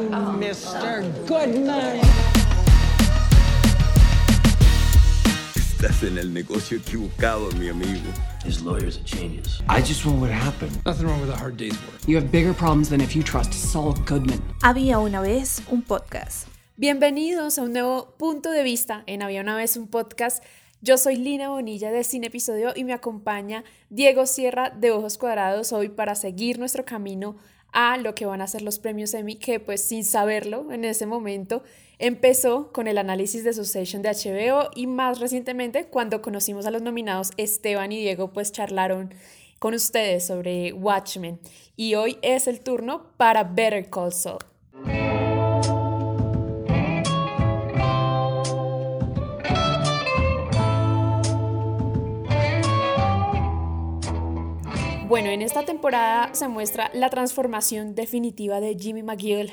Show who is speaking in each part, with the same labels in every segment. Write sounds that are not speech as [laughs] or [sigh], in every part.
Speaker 1: Oh, Mr. Goodman.
Speaker 2: Estás en el negocio equivocado, mi amigo.
Speaker 3: His lawyers are genius. I just want what happened.
Speaker 4: Nothing wrong with a hard day's work.
Speaker 5: You have bigger problems than if you trust Saul Goodman.
Speaker 6: Había una vez un podcast.
Speaker 7: Bienvenidos a un nuevo punto de vista en Había una vez un podcast. Yo soy Lina Bonilla de Cine Episodio y me acompaña Diego Sierra de Ojos Cuadrados hoy para seguir nuestro camino a lo que van a ser los premios Emmy, que pues sin saberlo en ese momento empezó con el análisis de Succession de HBO y más recientemente cuando conocimos a los nominados Esteban y Diego pues charlaron con ustedes sobre Watchmen y hoy es el turno para Better Call Saul. Bueno, en esta temporada se muestra la transformación definitiva de Jimmy McGill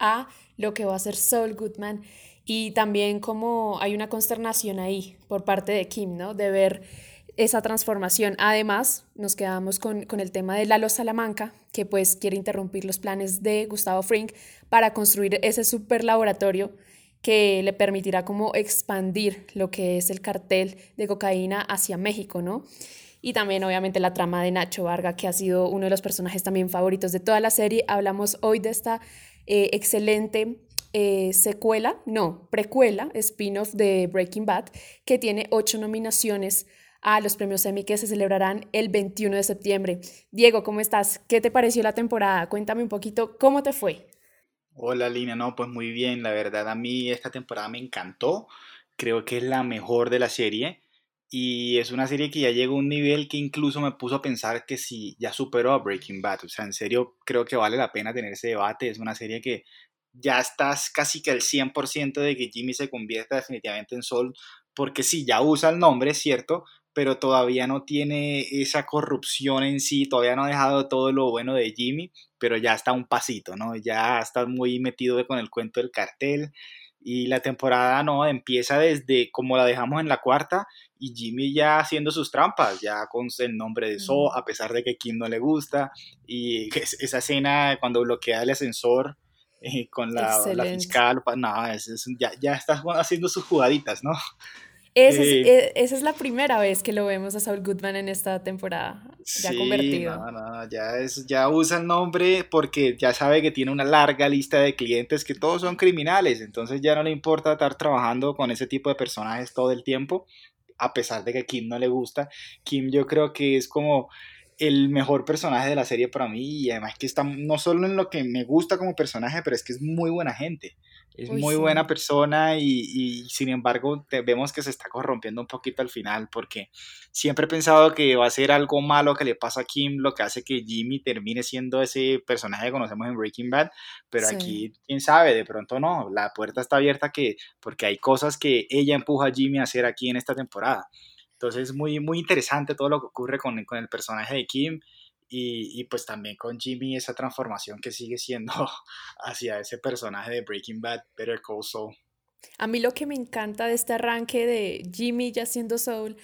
Speaker 7: a lo que va a ser Saul Goodman y también como hay una consternación ahí por parte de Kim, ¿no? De ver esa transformación. Además, nos quedamos con, con, el tema de Lalo Salamanca, que pues quiere interrumpir los planes de Gustavo Frink para construir ese super laboratorio que le permitirá como expandir lo que es el cartel de cocaína hacia México, ¿no? y también obviamente la trama de Nacho Varga, que ha sido uno de los personajes también favoritos de toda la serie. Hablamos hoy de esta eh, excelente eh, secuela, no, precuela, spin-off de Breaking Bad, que tiene ocho nominaciones a los premios Emmy que se celebrarán el 21 de septiembre. Diego, ¿cómo estás? ¿Qué te pareció la temporada? Cuéntame un poquito cómo te fue.
Speaker 8: Hola Lina, no, pues muy bien, la verdad a mí esta temporada me encantó, creo que es la mejor de la serie y es una serie que ya llegó a un nivel que incluso me puso a pensar que si ya superó a Breaking Bad. O sea, en serio creo que vale la pena tener ese debate. Es una serie que ya estás casi que al 100% de que Jimmy se convierta definitivamente en Sol. Porque sí, ya usa el nombre, cierto, pero todavía no tiene esa corrupción en sí, todavía no ha dejado todo lo bueno de Jimmy, pero ya está un pasito, ¿no? Ya está muy metido con el cuento del cartel y la temporada no empieza desde como la dejamos en la cuarta y Jimmy ya haciendo sus trampas, ya con el nombre de So, a pesar de que Kim no le gusta y esa escena cuando bloquea el ascensor eh, con la, la, fiscal, no, es, ya, ya está haciendo sus jugaditas, ¿no?
Speaker 7: Esa es, eh, esa es, la primera vez que lo vemos a Saul Goodman en esta temporada, ya
Speaker 8: sí,
Speaker 7: convertido.
Speaker 8: No, no, ya, es, ya usa el nombre porque ya sabe que tiene una larga lista de clientes que todos son criminales, entonces ya no le importa estar trabajando con ese tipo de personajes todo el tiempo, a pesar de que a Kim no le gusta. Kim yo creo que es como el mejor personaje de la serie para mí y además que está no solo en lo que me gusta como personaje, pero es que es muy buena gente. Es Uy, muy sí. buena persona y, y, sin embargo vemos que se está corrompiendo un poquito al final porque siempre he pensado que va a ser algo malo que le pasa a Kim lo que hace que Jimmy termine siendo ese personaje que conocemos en Breaking Bad, pero sí. aquí quién sabe, de pronto no, la puerta está abierta que porque hay cosas que ella empuja a Jimmy a hacer aquí en esta temporada. Entonces es muy, muy interesante todo lo que ocurre con, con el personaje de Kim y, y, pues también con Jimmy esa transformación que sigue siendo [laughs] hacia ese personaje de Breaking Bad, Better Call Saul.
Speaker 7: A mí lo que me encanta de este arranque de Jimmy ya siendo Saul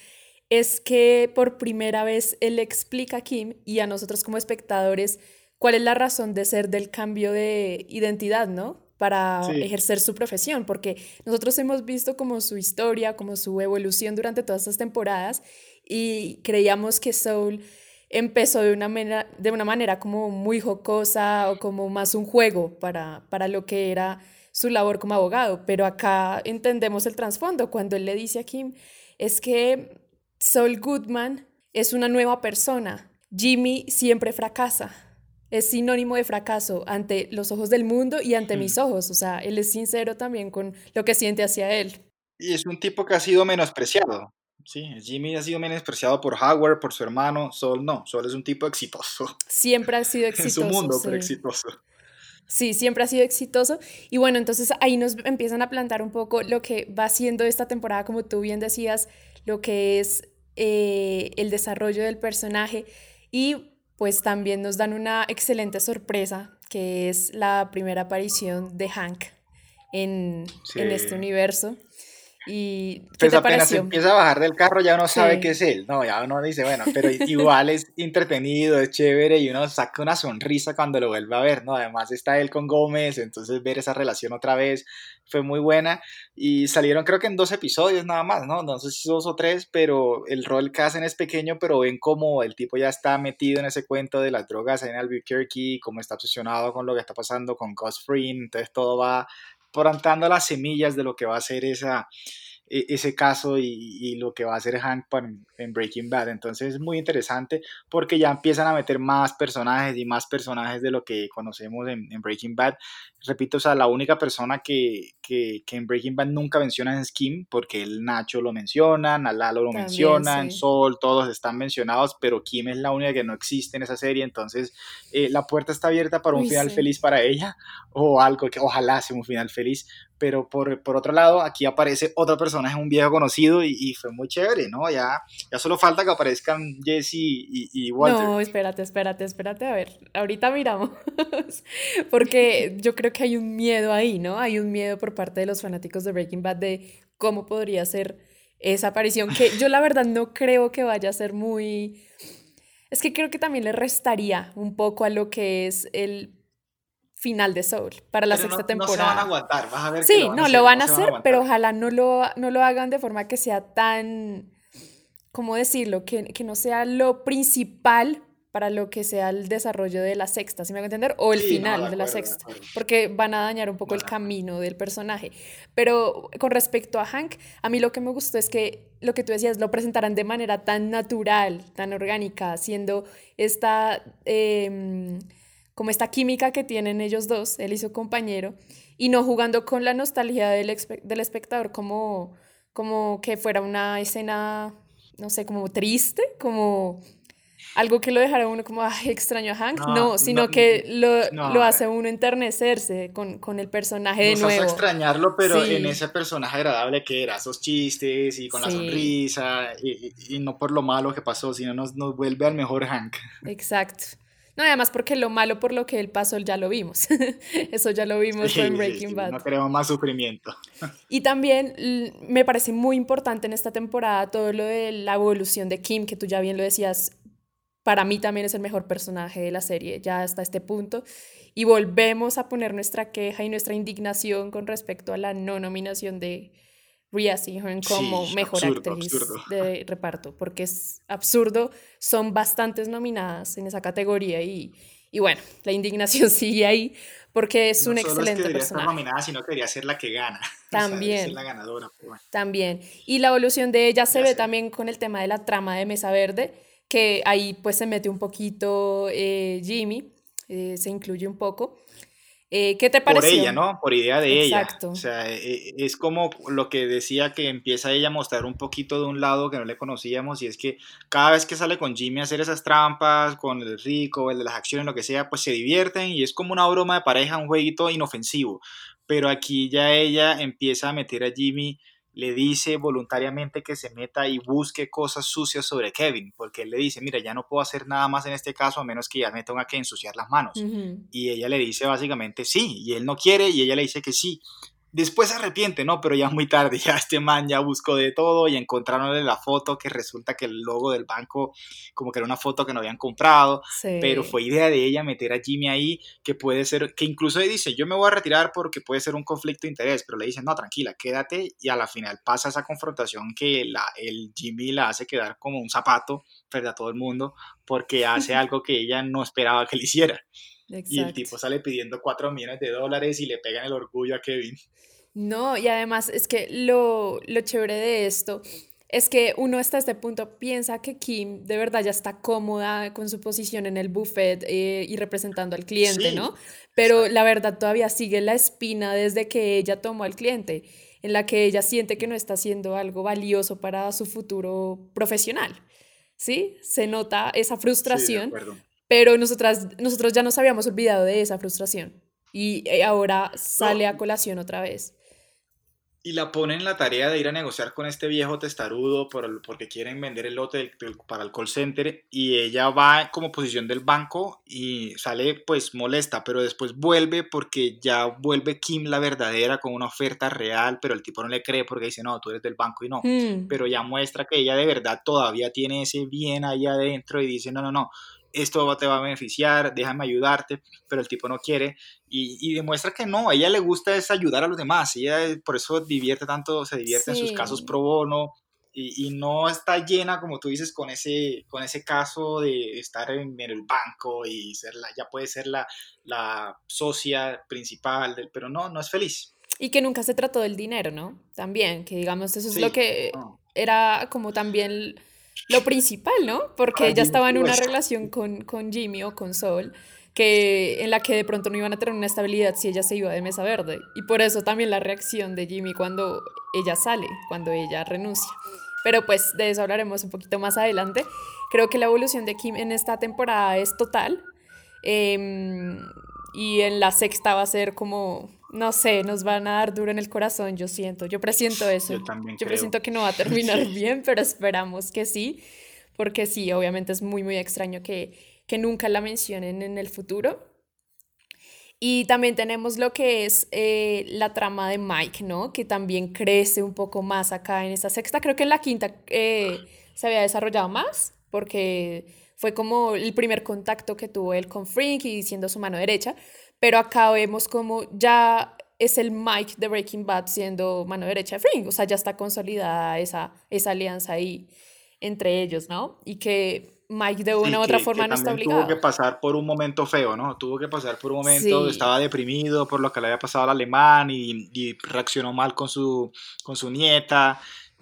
Speaker 7: es que por primera vez él explica a Kim y a nosotros como espectadores cuál es la razón de ser del cambio de identidad, ¿no? para sí. ejercer su profesión, porque nosotros hemos visto como su historia, como su evolución durante todas estas temporadas y creíamos que Soul empezó de una, manera, de una manera como muy jocosa o como más un juego para, para lo que era su labor como abogado, pero acá entendemos el trasfondo cuando él le dice a Kim, es que Saul Goodman es una nueva persona, Jimmy siempre fracasa es sinónimo de fracaso ante los ojos del mundo y ante mis ojos. O sea, él es sincero también con lo que siente hacia él.
Speaker 8: Y es un tipo que ha sido menospreciado. Sí, Jimmy ha sido menospreciado por Howard, por su hermano. Sol no, Sol es un tipo exitoso.
Speaker 7: Siempre ha sido exitoso. [laughs]
Speaker 8: en su mundo,
Speaker 7: sí.
Speaker 8: pero exitoso.
Speaker 7: Sí, siempre ha sido exitoso. Y bueno, entonces ahí nos empiezan a plantar un poco lo que va siendo esta temporada, como tú bien decías, lo que es eh, el desarrollo del personaje. Y pues también nos dan una excelente sorpresa, que es la primera aparición de Hank en, sí. en este universo. ¿Y qué
Speaker 8: Pues
Speaker 7: te
Speaker 8: apenas
Speaker 7: pareció?
Speaker 8: empieza a bajar del carro ya uno sabe
Speaker 7: Sí.
Speaker 8: que es él. No, ya uno dice, bueno, pero igual es entretenido, es chévere y uno saca una sonrisa cuando lo vuelve a ver, ¿no? Además está él con Gómez, entonces ver esa relación otra vez fue muy buena y salieron creo que en dos episodios nada más, ¿no? No sé si dos o tres, pero el rol que hacen es pequeño, pero ven como el tipo ya está metido en ese cuento de las drogas en Albuquerque, como está obsesionado con lo que está pasando con Gus Fring, entonces todo va plantando las semillas de lo que va a ser esa, ese caso y, y lo que va a hacer Hank para- en Breaking Bad. Entonces es muy interesante porque ya empiezan a meter más personajes y más personajes de lo que conocemos en, en Breaking Bad. Repito, o sea, la única persona que, que, que en Breaking Bad nunca menciona es Kim, porque el Nacho lo mencionan, a Lalo lo
Speaker 7: También,
Speaker 8: mencionan,
Speaker 7: sí.
Speaker 8: Sol, todos están mencionados, pero Kim es la única que no existe en esa serie. Entonces eh, la puerta está abierta para un
Speaker 7: Uy,
Speaker 8: final
Speaker 7: sí.
Speaker 8: feliz para ella o algo que ojalá sea un final feliz pero por, por otro lado, aquí aparece otro personaje, un viejo conocido, y, y fue muy chévere, ¿no? Ya, ya solo falta que aparezcan Jesse y, y Walter.
Speaker 7: No, espérate, espérate, espérate. A ver, ahorita miramos. [laughs] Porque yo creo que hay un miedo ahí, ¿no? Hay un miedo por parte de los fanáticos de Breaking Bad de cómo podría ser esa aparición, que yo la verdad no creo que vaya a ser muy... Es que creo que también le restaría un poco a lo que es el final de Soul para la
Speaker 8: Pero no-
Speaker 7: sexta
Speaker 8: No se van a
Speaker 7: temporada.
Speaker 8: aguantar, vas a ver que
Speaker 7: Sí,
Speaker 8: lo van a
Speaker 7: no,
Speaker 8: hacer,
Speaker 7: lo van
Speaker 8: no
Speaker 7: a hacer,
Speaker 8: aguantar.
Speaker 7: pero ojalá no lo, no lo hagan de forma que sea tan, ¿cómo decirlo? Que, que no sea lo principal para lo que sea el desarrollo de la sexta, ¿sí me hago entender? O el
Speaker 8: Sí, no,
Speaker 7: final
Speaker 8: de
Speaker 7: de la
Speaker 8: acuerdo, de
Speaker 7: sexta,
Speaker 8: acuerdo.
Speaker 7: porque van a dañar un poco el camino del personaje. Pero con respecto a Hank, a mí lo que me gustó es que lo que tú decías, lo presentaran de manera tan natural, tan orgánica, haciendo esta... em, como esta química que tienen ellos dos, él y su compañero, y no jugando con la nostalgia del, espe- del espectador como, como que fuera una escena, no sé, como triste, como algo que lo dejara uno como, ay, extraño a Hank, no,
Speaker 8: No,
Speaker 7: sino
Speaker 8: no,
Speaker 7: que lo,
Speaker 8: no.
Speaker 7: lo hace uno enternecerse con, con el personaje de
Speaker 8: Nos hace
Speaker 7: nuevo.
Speaker 8: extrañarlo, pero
Speaker 7: Sí.
Speaker 8: en ese personaje agradable que era, esos chistes y con la
Speaker 7: Sí.
Speaker 8: sonrisa, y, y- y no por lo malo que pasó, sino nos, nos vuelve al mejor Hank.
Speaker 7: Exacto. No, además porque lo malo por lo que él pasó ya lo vimos. [laughs] Eso ya lo vimos
Speaker 8: Sí,
Speaker 7: en
Speaker 8: sí,
Speaker 7: Breaking
Speaker 8: sí,
Speaker 7: Bad.
Speaker 8: No queremos más sufrimiento. [laughs]
Speaker 7: Y también me parece muy importante en esta temporada todo lo de la evolución de Kim, que tú ya bien lo decías, para mí también es el mejor personaje de la serie, ya hasta este punto. Y volvemos a poner nuestra queja y nuestra indignación con respecto a la no nominación de Rhea Seehorn como
Speaker 8: Sí,
Speaker 7: mejor
Speaker 8: absurdo,
Speaker 7: actriz
Speaker 8: absurdo.
Speaker 7: de [laughs] reparto, porque es absurdo, son bastantes nominadas en esa categoría y, y bueno, la indignación [laughs] sigue ahí porque es un
Speaker 8: no solo es que
Speaker 7: excelente
Speaker 8: debería estar
Speaker 7: personaje.
Speaker 8: nominada, sino que debería ser la que gana. [laughs] O sea,
Speaker 7: También.
Speaker 8: ser la ganadora. bueno.
Speaker 7: También. Y la evolución de ella se
Speaker 8: Ya
Speaker 7: ve
Speaker 8: sé.
Speaker 7: también con el tema de la trama de Mesa Verde, que ahí pues se mete un poquito eh, Jimmy, eh, se incluye un poco. Eh, ¿Qué te
Speaker 8: por
Speaker 7: pareció?
Speaker 8: ella, ¿no? Por idea de
Speaker 7: Exacto.
Speaker 8: ella. O sea, e- e- es como lo que decía que empieza ella a mostrar un poquito de un lado que no le conocíamos y es que cada vez que sale con Jimmy a hacer esas trampas, con el rico, el de las acciones, lo que sea, pues se divierten y es como una broma de pareja, un jueguito inofensivo. Pero aquí ya ella empieza a meter a Jimmy, le dice voluntariamente que se meta y busque cosas sucias sobre Kevin, porque él le dice, mira, ya no puedo hacer nada más en este caso a menos que ya me tenga que ensuciar las manos. Y ella le dice básicamente sí, y él no quiere, y ella le dice que sí. Después se arrepiente, ¿no? Pero ya muy tarde, [laughs] ya este man ya buscó de todo y encontraronle la foto que resulta que el logo del banco como que era una foto que no habían comprado,
Speaker 7: Sí.
Speaker 8: pero fue idea de ella meter a Jimmy ahí, que puede ser, que incluso ella dice, yo me voy a retirar porque puede ser un conflicto de interés, pero le dicen, no, tranquila, quédate, y a la final pasa esa confrontación que la, el Jimmy la hace quedar como un zapato frente a todo el mundo, porque hace [laughs] algo que ella no esperaba que le hiciera. Y el tipo sale pidiendo 4 millones de dólares y le pegan el orgullo a Kevin.
Speaker 7: No, y además es que lo, lo chévere de esto es que uno hasta este punto piensa que Kim de verdad ya está cómoda con su posición en el buffet eh, y representando al cliente,
Speaker 8: Sí,
Speaker 7: ¿no? Pero la verdad todavía sigue la espina desde que ella tomó al cliente, en la que ella siente que no está haciendo algo valioso para su futuro profesional. ¿Sí? Se nota esa frustración,
Speaker 8: acuerdo.
Speaker 7: Pero nosotras, nosotros ya nos habíamos olvidado de esa frustración y eh, ahora sale a colación otra vez.
Speaker 8: y la ponen en la tarea de ir a negociar con este viejo testarudo por porque quieren vender el lote del- del- para el call center y ella va como posición del banco y sale pues molesta, pero después vuelve porque ya vuelve Kim la verdadera con una oferta real, pero el tipo no le cree porque dice, no, tú eres del banco y no.
Speaker 7: Mm,
Speaker 8: Pero ya muestra que ella de verdad todavía tiene ese bien ahí adentro y dice, no, no, no, esto te va a beneficiar, déjame ayudarte, pero el tipo no quiere y, y demuestra que no, a ella le gusta es ayudar a los demás, ella por eso divierte tanto, se divierte en sus
Speaker 7: Sí.
Speaker 8: casos pro bono y, y no está llena, como tú dices, con ese, con ese caso de estar en, en el banco y ser la, ya puede ser la, la socia principal, del, pero no, no es feliz.
Speaker 7: Y que nunca se trató del dinero, ¿no? También, que digamos, eso es
Speaker 8: Sí,
Speaker 7: lo que era como también lo principal, ¿no? Porque ella estaba en una relación con, con Jimmy o con Sol, que, en la que de pronto no iban a tener una estabilidad si ella se iba de mesa verde. Y por eso también la reacción de Jimmy cuando ella sale, cuando ella renuncia. Pero pues de eso hablaremos un poquito más adelante. Creo que la evolución de Kim en esta temporada es total. Em, y en la sexta va a ser como, no sé, nos van a dar duro en el corazón, yo siento, yo presiento eso.
Speaker 8: Yo también
Speaker 7: Yo
Speaker 8: creo.
Speaker 7: presiento que no va a [laughs] terminar bien, pero esperamos que sí, porque sí, obviamente es muy, muy extraño que, que nunca la mencionen en el futuro. Y también tenemos lo que es eh, la trama de Mike, ¿no? Que también crece un poco más acá en esta sexta. Creo que en la quinta eh, se había desarrollado más, porque fue como el primer contacto que tuvo él con Frink y siendo su mano derecha. Pero acá vemos como ya es el Mike de Breaking Bad siendo mano derecha de Frink. O sea, ya está consolidada esa, esa alianza ahí entre ellos, ¿no? Y que Mike de una
Speaker 8: Sí,
Speaker 7: u otra
Speaker 8: que-
Speaker 7: forma
Speaker 8: que
Speaker 7: no está obligado.
Speaker 8: Tuvo que pasar por un momento feo, ¿no? Tuvo que pasar por un momento,
Speaker 7: Sí.
Speaker 8: estaba deprimido por lo que le había pasado al alemán y, y reaccionó mal con su, con su nieta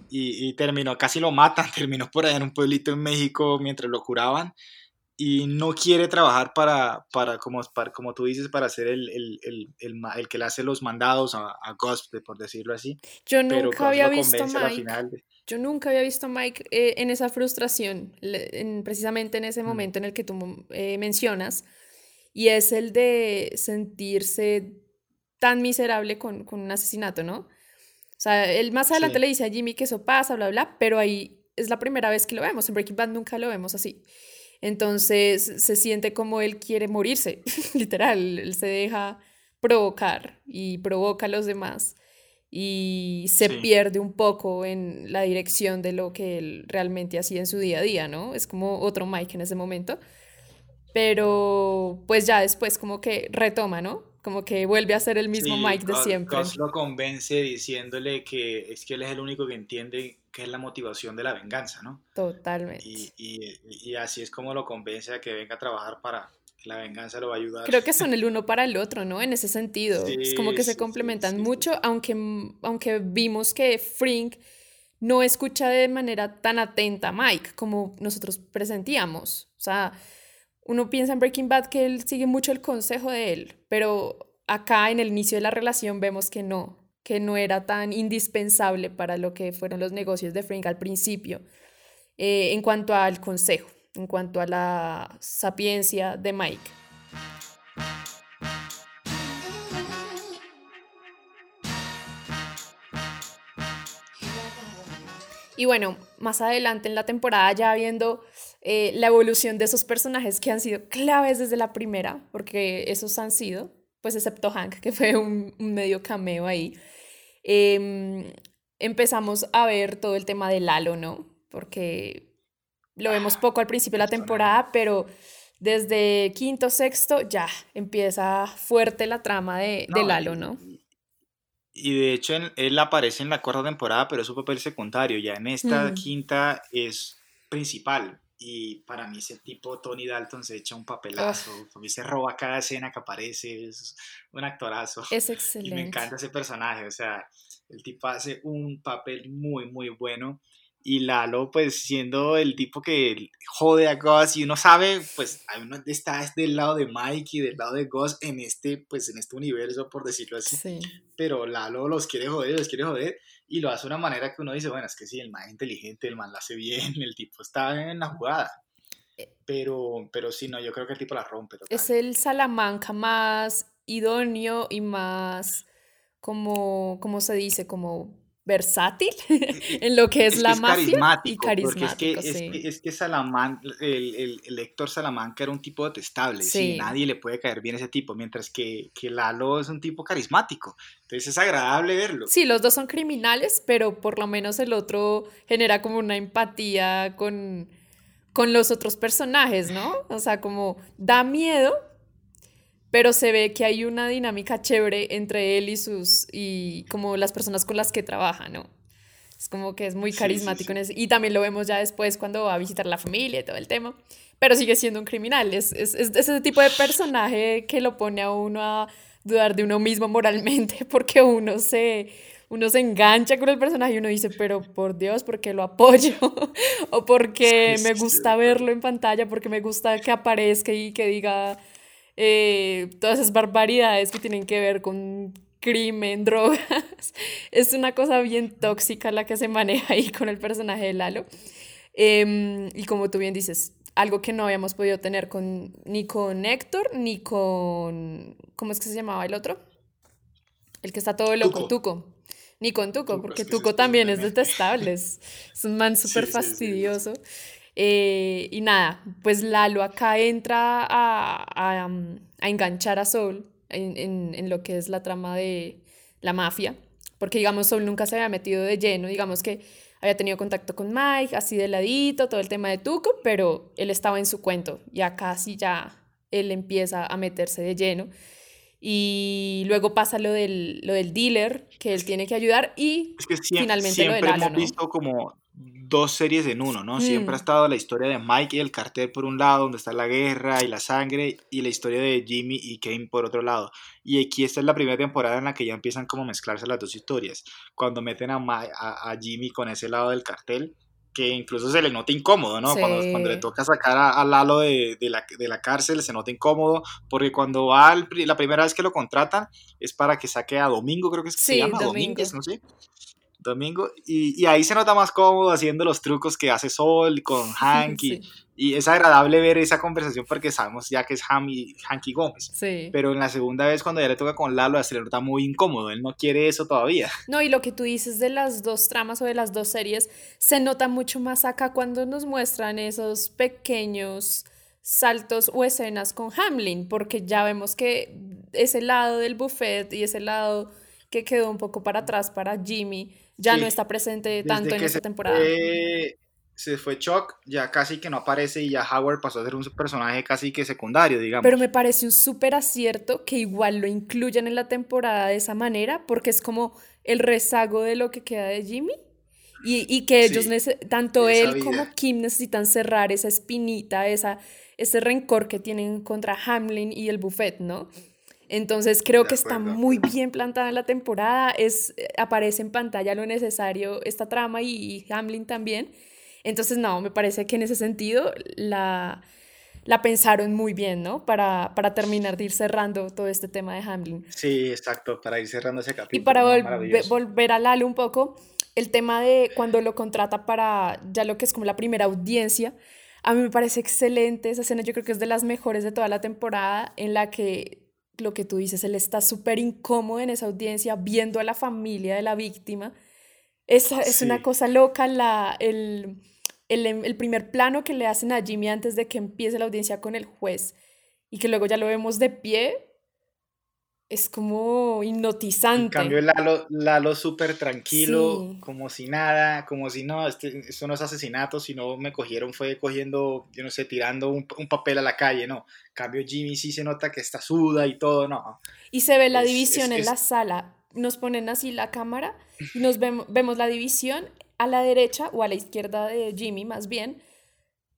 Speaker 8: y, y terminó, casi lo matan, [laughs] terminó por allá en un pueblito en México mientras lo curaban y no quiere trabajar para, para, como, para como tú dices, para ser el, el, el, el, que le hace los mandados a, a Gus, por decirlo así.
Speaker 7: Yo
Speaker 8: Pero
Speaker 7: nunca
Speaker 8: Gus
Speaker 7: había visto a Mike.
Speaker 8: final de-
Speaker 7: Yo nunca había visto a Mike eh, en esa frustración, en- precisamente en
Speaker 8: Mm.
Speaker 7: ese momento en el que tú eh, mencionas, y es el de sentirse tan miserable con, con un asesinato, ¿no? O sea, él más adelante
Speaker 8: Sí.
Speaker 7: le dice a Jimmy que eso pasa, bla, bla, pero ahí es la primera vez que lo vemos. En Breaking Bad nunca lo vemos así. Entonces se siente como él quiere morirse, [laughs] literal, él se deja provocar y provoca a los demás y se
Speaker 8: Sí.
Speaker 7: pierde un poco en la dirección de lo que él realmente hacía en su día a día, ¿no? Es como otro Mike en ese momento, pero pues ya después como que retoma, ¿no? Como que vuelve a ser el mismo
Speaker 8: Sí,
Speaker 7: Mike de
Speaker 8: Gus-
Speaker 7: siempre.
Speaker 8: Gus lo convence diciéndole que es que él es el único que entiende qué es la motivación de la venganza, ¿no?
Speaker 7: Totalmente.
Speaker 8: Y, y- y así es como lo convence a que venga a trabajar para que la venganza lo va a ayudar.
Speaker 7: Creo que son el uno para el otro, ¿no? En ese sentido. es como que
Speaker 8: Sí,
Speaker 7: se
Speaker 8: sí, sí,
Speaker 7: complementan
Speaker 8: sí, sí.
Speaker 7: mucho, aunque, aunque vimos que Frink no escucha de manera tan atenta a Mike como nosotros presentíamos. O sea, uno piensa en Breaking Bad que él sigue mucho el consejo de él, pero acá en el inicio de la relación vemos que no, que no era tan indispensable para lo que fueron los negocios de Frink al principio, eh, en cuanto al consejo, en cuanto a la sapiencia de Mike. Y bueno, más adelante en la temporada ya viendo eh, la evolución de esos personajes que han sido claves desde la primera, porque esos han sido, pues excepto Hank, que [laughs] fue un, un medio cameo ahí, em, empezamos a ver todo el tema de Lalo, ¿no? Porque lo vemos poco al principio de la temporada, pero desde quinto, sexto ya empieza fuerte la trama de, de Lalo, ¿no?
Speaker 8: Y de hecho en- él aparece en la cuarta temporada, pero es un papel secundario. Ya en esta
Speaker 7: Mm.
Speaker 8: quinta es principal. Y para mí ese tipo, Tony Dalton, se echa un papelazo. A mí se roba cada escena que aparece. Es un actorazo.
Speaker 7: Es [laughs]
Speaker 8: Y
Speaker 7: excelente.
Speaker 8: me encanta ese personaje, o sea, el tipo hace un papel muy, muy bueno. Y Lalo, pues siendo el tipo que jode a Gus y uno sabe, pues uno está del lado de Mike y del lado de Gus en este, pues en este universo, por decirlo así.
Speaker 7: Sí.
Speaker 8: Pero Lalo los quiere joder, los quiere joder y lo hace de una manera que uno dice, bueno, es que sí, el más inteligente, el man lo hace bien, [laughs] el tipo está en la jugada. Pero, pero sí, no, yo creo que el tipo la rompe. total.
Speaker 7: Es el Salamanca más idóneo y más como, ¿cómo se dice? Como versátil [laughs] en lo que es, la mafia y carismático.
Speaker 8: Porque es que, es, que, Salaman, el, el, el, Héctor Salamanca era un tipo detestable, sí. nadie le puede caer bien ese tipo, mientras que, que Lalo es un tipo carismático, entonces es agradable verlo.
Speaker 7: Sí, los dos son criminales, pero por lo menos el otro genera como una empatía con, con los otros personajes, ¿no? O sea, como da miedo, pero se ve que hay una dinámica chévere entre él y sus, y como las personas con las que trabaja, ¿no? Es como que es muy carismático en eso. Y también lo vemos ya después cuando va a visitar la familia y todo el tema. Pero sigue siendo un criminal. Es, es, es ese tipo de personaje que lo pone a uno a dudar de uno mismo moralmente [laughs] porque uno se, uno se engancha con el personaje y uno dice, pero por Dios, porque lo apoyo, [laughs] o porque me gusta verlo en pantalla, porque me gusta que aparezca y que diga eh, todas esas barbaridades que tienen que ver con crimen, [laughs] drogas. Es una cosa bien tóxica la que se maneja ahí con el personaje de Lalo. Em, y como tú bien dices, algo que no habíamos podido tener con, ni con Héctor, ni con... ¿Cómo es que se llamaba el otro? El que está todo loco, Tuco. Ni con Tuco, porque Tuco también es detestable. Es, un man [laughs] súper fastidioso. Eh, y nada, pues Lalo acá entra a, a, enganchar a Sol en, en, en, lo que es la trama de la mafia, porque digamos Sol nunca se había metido de lleno, digamos que había tenido contacto con Mike, así de ladito, todo el tema de Tuco, pero él estaba en su cuento, ya casi ya él empieza a meterse de lleno. Y luego pasa lo del, lo del dealer, que él tiene que ayudar, y finalmente lo del Lalo,
Speaker 8: hemos visto como dos series en uno, ¿no? Siempre ha estado la historia de Mike y el cartel por un lado, donde está la guerra y la sangre, y la historia de Jimmy y Kane por otro lado. Y aquí esta es la primera temporada en la que ya empiezan como a mezclarse las dos historias. Cuando meten a, a, Jimmy con ese lado del cartel, que incluso se le nota incómodo, ¿no? Cuando, cuando, le toca sacar a, Lalo de, de, la, de, la, cárcel, se nota incómodo, porque cuando va la primera vez que lo contratan es para que saque a Domingo, creo que es que se llama Domingo. no sé domingo. Y, y, ahí se nota más cómodo haciendo los trucos que hace Sol con [laughs] Hank. Y, es agradable ver esa conversación porque sabemos ya que es Hanky, Hanky Gómez.
Speaker 7: Sí.
Speaker 8: Pero en la segunda vez, cuando ya le toca con Lalo, se le nota muy incómodo. Él no quiere eso todavía.
Speaker 7: No, y lo que tú dices de las dos tramas o de las dos series, se nota mucho más acá cuando nos muestran esos pequeños saltos o escenas con Hamlin, porque ya vemos que ese lado del buffet y ese lado que quedó un poco para atrás para Jimmy, ya no está presente tanto en esta temporada.
Speaker 8: se fue Chuck, ya casi que no aparece y ya Howard pasó a ser un personaje casi que secundario, digamos.
Speaker 7: Pero me parece un súper acierto que igual lo incluyan en la temporada de esa manera, porque es como el rezago de lo que queda de Jimmy. Y, y que ellos, tanto él como Kim necesitan cerrar esa espinita, esa, ese rencor que tienen contra Hamlin y el buffet, ¿no? Entonces creo que está muy bien plantada la temporada, es, eh, aparece en pantalla lo necesario esta trama y, Hamlin también. Entonces no, me parece que en ese sentido la, la pensaron muy bien, ¿no? Para, para terminar de ir cerrando todo este tema de Hamlin.
Speaker 8: Sí, exacto, para ir cerrando ese capítulo.
Speaker 7: Y para volver a Lalo un poco, el tema de cuando lo contrata para ya lo que es como la primera audiencia, a mí me parece excelente esa escena, yo creo que es de las mejores de toda la temporada en la que lo que tú dices, él está súper incómodo en esa audiencia viendo a la familia de la víctima. Es, es una cosa loca la, el, el, el, primer plano que le hacen a Jimmy antes de que empiece la audiencia con el juez y que luego ya lo vemos de pie es como hipnotizante. En
Speaker 8: cambio, Lalo, Lalo súper tranquilo, como si nada, como si no, este, esto no es asesinato, sino me cogieron, fue cogiendo, yo no sé, tirando un, un, papel a la calle, no. En cambio, Jimmy sí se nota que está suda y todo, no.
Speaker 7: Y se ve la división en la sala, nos ponen así la cámara y nos vemos, vemos la división a la derecha o a la izquierda de Jimmy, más bien,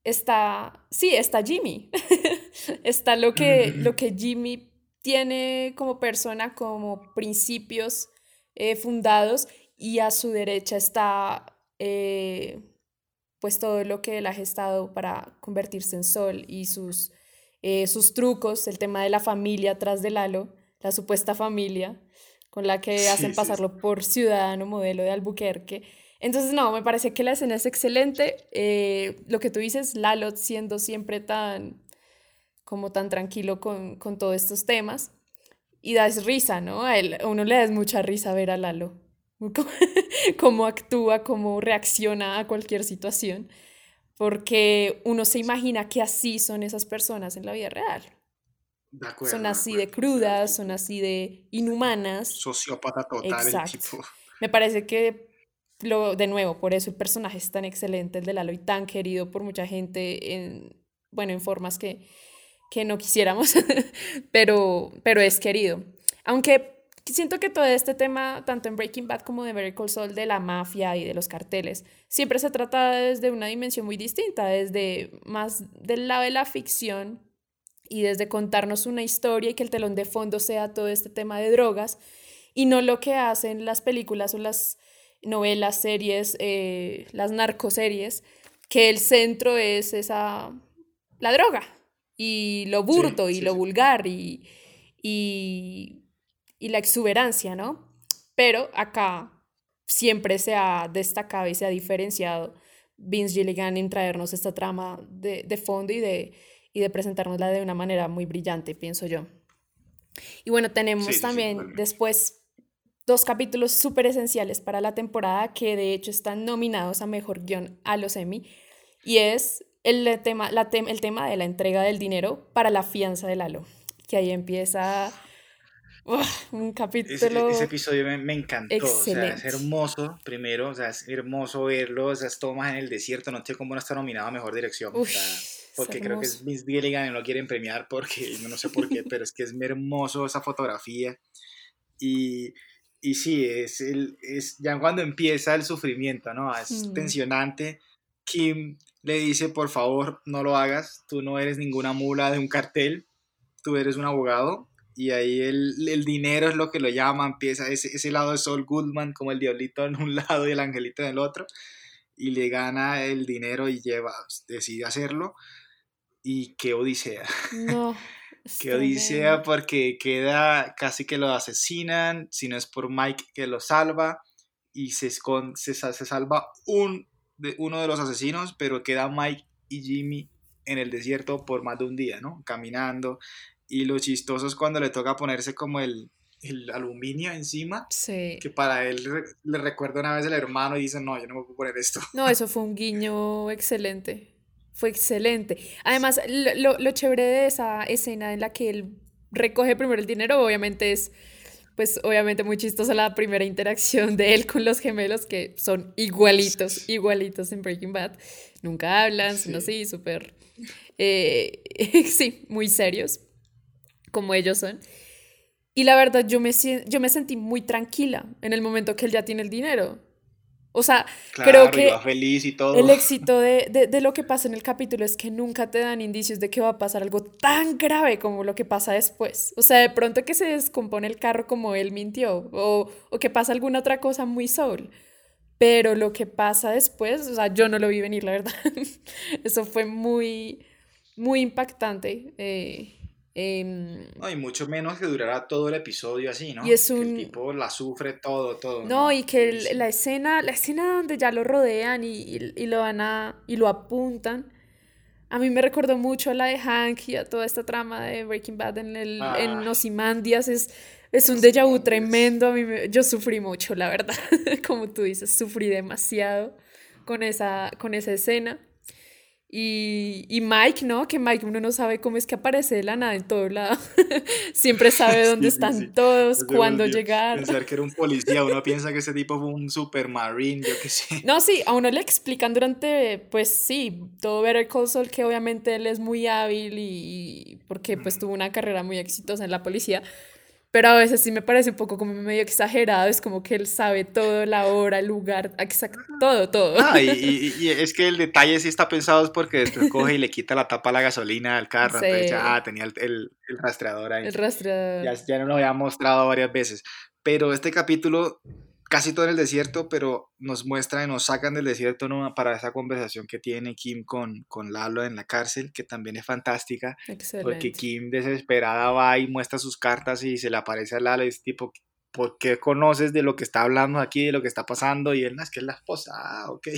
Speaker 7: está, sí, está Jimmy. [laughs] está lo que, lo que Jimmy tiene como persona como principios eh, fundados y a su derecha está eh, pues todo lo que él ha gestado para convertirse en sol y sus, eh, sus trucos, el tema de la familia atrás del halo, la supuesta familia con la que hacen pasarlo por ciudadano modelo de Albuquerque. Entonces, no, me parece que la escena es excelente. lo que tú dices, Lalo siendo siempre tan como tan tranquilo con, con todos estos temas. y das risa, ¿no? A, él, a uno le da mucha risa ver a Lalo, cómo, [laughs] cómo actúa, cómo reacciona a cualquier situación, porque uno se imagina que así son esas personas en la vida real.
Speaker 8: De acuerdo,
Speaker 7: Son
Speaker 8: de
Speaker 7: así de
Speaker 8: acuerdo.
Speaker 7: crudas, son así de inhumanas.
Speaker 8: Sociópata total el
Speaker 7: Exacto.
Speaker 8: tipo. [laughs]
Speaker 7: Me parece que, lo, de nuevo, por eso el personaje es tan excelente, el de Lalo, y tan querido por mucha gente, en, bueno, en formas que, que no quisiéramos, [laughs] pero, pero es querido. Aunque siento que todo este tema, tanto en Breaking Bad como de Better Call Saul, de la mafia y de los carteles, siempre se trata desde una dimensión muy distinta, desde más del lado de la ficción y desde contarnos una historia y que el telón de fondo sea todo este tema de drogas y no lo que hacen las películas o las novelas, series, eh, las narcoseries, que el centro es esa, la droga y lo burdo y
Speaker 8: sí,
Speaker 7: lo
Speaker 8: sí.
Speaker 7: vulgar y, y, y la exuberancia, ¿no? Pero acá siempre se ha destacado y se ha diferenciado Vince Gilligan en traernos esta trama de, de fondo y de, y de presentárnosla de una manera muy brillante, pienso yo. Y bueno, tenemos también después dos capítulos súper esenciales para la temporada que de hecho están nominados a Mejor Guión a los Emmy y es el tema, la tem- el tema de la entrega del dinero para la fianza de Lalo, que ahí empieza uf, un
Speaker 8: Ese,
Speaker 7: capítulo...
Speaker 8: ese episodio me, me encantó, o sea, es
Speaker 7: excelente.
Speaker 8: hermoso, primero, o sea, es hermoso verlo, esas tomas en el desierto, no sé cómo no está nominado a Mejor Dirección, o
Speaker 7: Uf,
Speaker 8: sea,
Speaker 7: es
Speaker 8: porque creo que es. Vince Gilligan y no lo quieren premiar porque, no sé por qué, pero es que es hermoso esa fotografía, y, y sí, es, el, es ya cuando empieza el sufrimiento, ¿no? Es
Speaker 7: Mm.
Speaker 8: tensionante, Kim le dice, por favor, no lo hagas, tú no eres ninguna mula de un cartel, tú eres un abogado, y ahí el, el dinero es lo que lo llama, empieza ese, ese lado de Saul Goodman como el diablito en un [laughs] lado y el angelito en el otro, y le gana el dinero y lleva, decide hacerlo, y qué odisea,
Speaker 7: No. [laughs]
Speaker 8: qué odisea porque queda casi que lo asesinan, si no es por Mike que lo salva, y se, se, se salva un, de, uno de los asesinos, pero queda Mike y Jimmy en el desierto por más de un día, ¿no? Caminando. Y lo chistoso es cuando le toca ponerse como el, el aluminio encima,
Speaker 7: Sí.
Speaker 8: que para él le recuerda una vez el hermano y dice, no, yo no me puedo poner esto. [laughs]
Speaker 7: No, eso fue un guiño excelente. Fue excelente. Además, lo, lo, lo chévere de esa escena en la que él recoge primero el dinero, obviamente es, pues obviamente muy chistosa la primera interacción de él con los gemelos, que son igualitos, igualitos en Breaking Bad. Nunca hablan,
Speaker 8: Sí.
Speaker 7: así, súper, eh, [laughs] sí, muy serios, como ellos son. Y la verdad, yo me, yo me sentí muy tranquila en el momento que él ya tiene el dinero. O sea,
Speaker 8: Claro,
Speaker 7: creo que
Speaker 8: feliz y todo.
Speaker 7: el [laughs] éxito de, de, de lo que pasa en el capítulo es que nunca te dan indicios de que va a pasar algo tan grave como lo que pasa después. O sea, de pronto que se descompone el carro como él mintió o, o que pasa alguna otra cosa muy soul. Pero lo que pasa después, o sea, yo no lo vi venir, la verdad. [laughs] Eso fue muy, muy impactante. eh, em,
Speaker 8: No, y mucho menos que durará todo el episodio así, ¿no?
Speaker 7: Y es
Speaker 8: Que
Speaker 7: un-
Speaker 8: el tipo la sufre todo, todo.
Speaker 7: No, y que el- la escena, la escena donde ya lo rodean y, y- y lo van a, y lo apuntan, a mí me recordó mucho a la de Hank y a toda esta trama de Breaking Bad en, el,
Speaker 8: Ah.
Speaker 7: en Ozymandias, es, es un déjà vu tremendo, a mí me- yo sufrí mucho, la verdad, [laughs] como tú dices, sufrí demasiado con esa, con esa escena. Y, y Mike, ¿no? Que Mike uno no sabe cómo es que aparece de la nada en todo lado. [laughs] Siempre sabe dónde
Speaker 8: Sí,
Speaker 7: están
Speaker 8: sí.
Speaker 7: todos, cuándo llegar.
Speaker 8: Pensar que era un policía, uno piensa que ese tipo fue un supermarine, yo qué sé.
Speaker 7: No, sí, a uno le explican durante, pues sí, todo Better Call Saul, que obviamente él es muy hábil y, y porque pues tuvo una carrera muy exitosa en la policía, pero a veces sí me parece un poco como medio exagerado, es como que él sabe todo, la hora, el lugar, exacto, todo, todo.
Speaker 8: Ah, y, y- [laughs] y es que el detalle sí está pensado es porque después coge y le quita la tapa a la gasolina al carro,
Speaker 7: Sí.
Speaker 8: entonces ya ah, tenía el, el- el rastreador ahí.
Speaker 7: El rastreador.
Speaker 8: Ya, ya nos lo había mostrado varias veces. Pero este capítulo, casi todo en el desierto, pero nos muestra y nos sacan del desierto ¿no? para esa conversación que tiene Kim con, con Lalo en la cárcel, que también es fantástica, porque
Speaker 7: Excelente.
Speaker 8: Kim desesperada va y muestra sus cartas y se le aparece a Lalo y es tipo, ¿por qué conoces de lo que está hablando aquí, de lo que está pasando? Y él, no, es que es la esposa, ah, ok.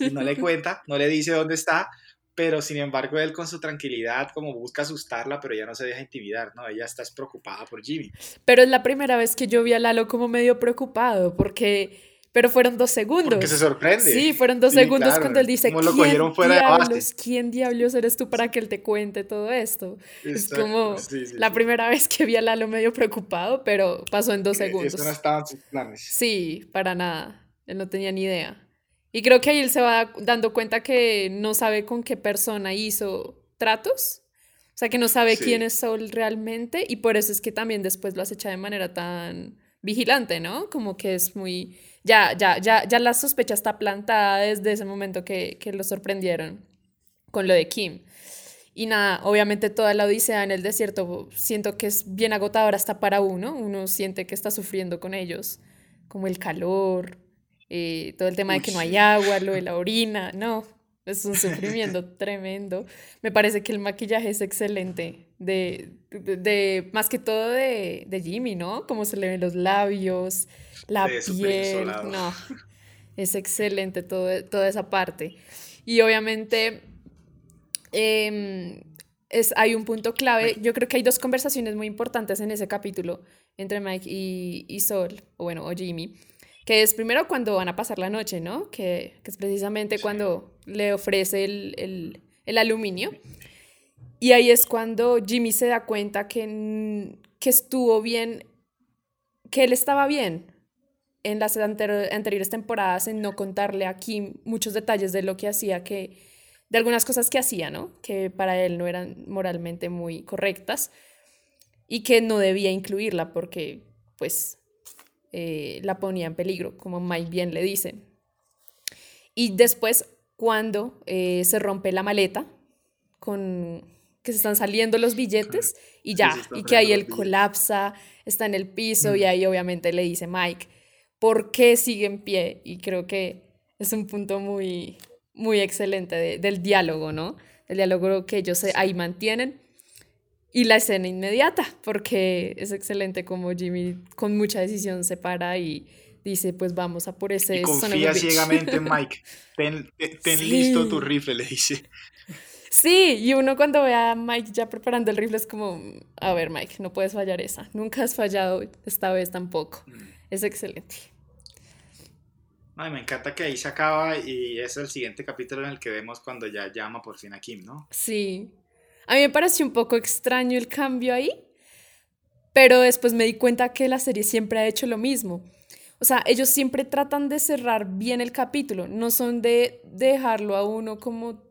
Speaker 8: Y no le [laughs] cuenta, no le dice dónde está, pero sin embargo él con su tranquilidad como busca asustarla, pero ya no se deja intimidar, ¿no? Ella está preocupada por Jimmy.
Speaker 7: Pero es la primera vez que yo vi a Lalo como medio preocupado, porque... Pero fueron dos segundos.
Speaker 8: Porque se sorprende.
Speaker 7: Sí, fueron dos segundos cuando él dice,
Speaker 8: ¿Cómo lo cogieron fuera
Speaker 7: diablos,
Speaker 8: de base?
Speaker 7: ¿quién diablos eres tú para que él te cuente todo esto? Es como
Speaker 8: sí, sí,
Speaker 7: la primera vez que vi a Lalo medio preocupado, pero pasó en dos segundos.
Speaker 8: Eso no estaba en sus planes.
Speaker 7: Sí, para nada. Él no tenía ni idea. Y creo que ahí él se va dando cuenta que no sabe con qué persona hizo tratos. O sea, que no sabe
Speaker 8: Sí.
Speaker 7: quién es Saul realmente. Y por eso es que también después lo acecha de manera tan vigilante, ¿no? Como que es muy... Ya, ya, ya, ya la sospecha está plantada desde ese momento que, que lo sorprendieron con lo de Kim. Y nada, obviamente toda la odisea en el desierto siento que es bien agotadora hasta para uno. Uno siente que está sufriendo con ellos, como el calor, eh, todo el tema de que no hay agua, lo de la orina, no, es un sufrimiento [laughs] tremendo. Me parece que el maquillaje es excelente, de, de, de- más que todo de, de Jimmy, ¿no? Como se le ven los labios, la piel, no, es excelente todo, toda esa parte. Y obviamente em, es, hay un punto clave. Yo creo que hay dos conversaciones muy importantes en ese capítulo entre Mike y, y Sol, o bueno, o Jimmy, que es primero cuando van a pasar la noche, ¿no? Que, que es precisamente cuando le ofrece el, el- el aluminio. Y ahí es cuando Jimmy se da cuenta que, que estuvo bien, que él estaba bien en las anteriores temporadas en no contarle a Kim muchos detalles de lo que hacía, que de algunas cosas que hacía, ¿no? Que para él no eran moralmente muy correctas y que no debía incluirla porque, pues, eh, la ponía en peligro, como Mike bien le dice. Y después, cuando eh, se rompe la maleta, con que se están saliendo los billetes y ya, y que ahí él colapsa, está en el piso y ahí obviamente le dice Mike, ¿por qué sigue en pie? Y creo que es un punto muy, muy excelente de- del diálogo, ¿no? El diálogo que ellos ahí mantienen. Y la escena inmediata, porque es excelente como Jimmy con mucha decisión se para y dice, pues vamos a por ese
Speaker 8: Y confía
Speaker 7: bitch".
Speaker 8: ciegamente en Mike. Ten, [laughs] ten- ten
Speaker 7: Sí.
Speaker 8: listo tu rifle, le dice.
Speaker 7: Sí, y uno cuando ve a Mike ya preparando el rifle es como, a ver Mike, no puedes fallar esa, nunca has fallado, esta vez tampoco.
Speaker 8: Mm.
Speaker 7: Es excelente.
Speaker 8: Ay, me encanta que ahí se acaba y es el siguiente capítulo en el que vemos cuando ya llama por fin a Kim, ¿no?
Speaker 7: Sí. A mí me pareció un poco extraño el cambio ahí, pero después me di cuenta que la serie siempre ha hecho lo mismo. O sea, ellos siempre tratan de cerrar bien el capítulo, no son de dejarlo a uno como